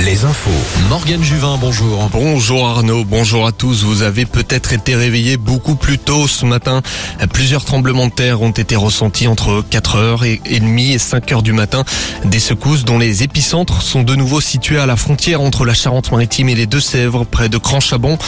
Les infos. Morgane Juvin, bonjour. Bonjour Arnaud, bonjour à tous. Vous avez peut-être été réveillés beaucoup plus tôt ce matin. Plusieurs tremblements de terre ont été ressentis entre 4h30 et 5h du matin. Des secousses dont les épicentres sont de nouveau situés à la frontière entre la Charente-Maritime et les Deux-Sèvres, près de Cranchabon.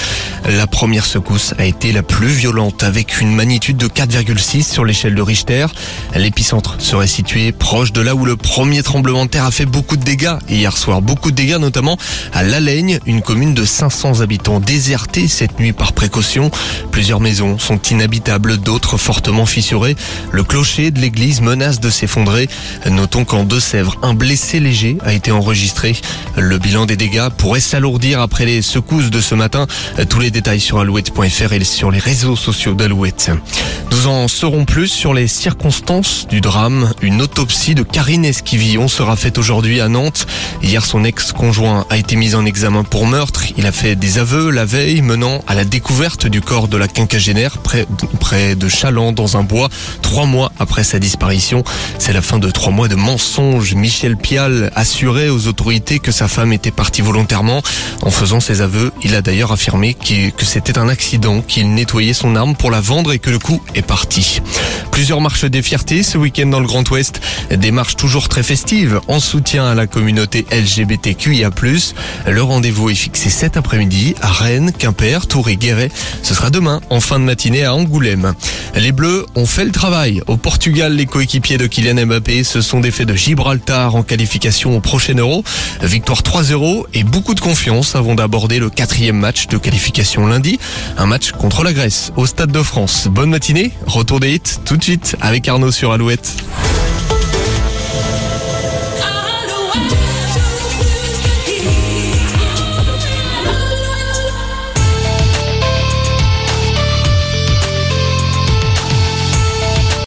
La première secousse a été la plus violente avec une magnitude de 4,6 sur l'échelle de Richter. L'épicentre serait situé proche de là où le premier tremblement de terre a fait beaucoup de dégâts hier soir. Beaucoup de dégâts notamment à Laigne, une commune de 500 habitants désertée cette nuit par précaution. Plusieurs maisons sont inhabitables, d'autres fortement fissurées. Le clocher de l'église menace de s'effondrer. Notons qu'en Deux-Sèvres, un blessé léger a été enregistré. Le bilan des dégâts pourrait s'alourdir après les secousses de ce matin. Tous les détails sur alouette.fr et sur les réseaux sociaux d'Alouette. Nous en saurons plus sur les circonstances du drame. Une autopsie de Karine Esquivillon sera faite aujourd'hui à Nantes. Hier, son ex-conjoint a été mis en examen pour meurtre. Il a fait des aveux la veille, menant à la découverte du corps de la quinquagénaire près, près de Chaland, dans un bois, trois mois après sa disparition. C'est la fin de trois mois de mensonges. Michel Pial assurait aux autorités que sa femme était partie volontairement. En faisant ses aveux, il a d'ailleurs affirmé que c'était un accident, qu'il nettoyait son arme pour la vendre et que le coup est parti. Plusieurs marches des fiertés ce week-end dans le Grand Ouest. Des marches toujours très festives en soutien à la communauté LGBTQIA+. Le rendez-vous est fixé cet après-midi à Rennes, Quimper, Tours et Guéret. Ce sera demain en fin de matinée à Angoulême. Les Bleus ont fait le travail. Au Portugal, les coéquipiers de Kylian Mbappé se sont défaits de Gibraltar en qualification au prochain Euro. Victoire 3-0 et beaucoup de confiance avant d'aborder le quatrième match de qualification lundi. Un match contre la Grèce au Stade de France. Bonne matinée, retour des hits tout de suite avec Arnaud sur Alouette.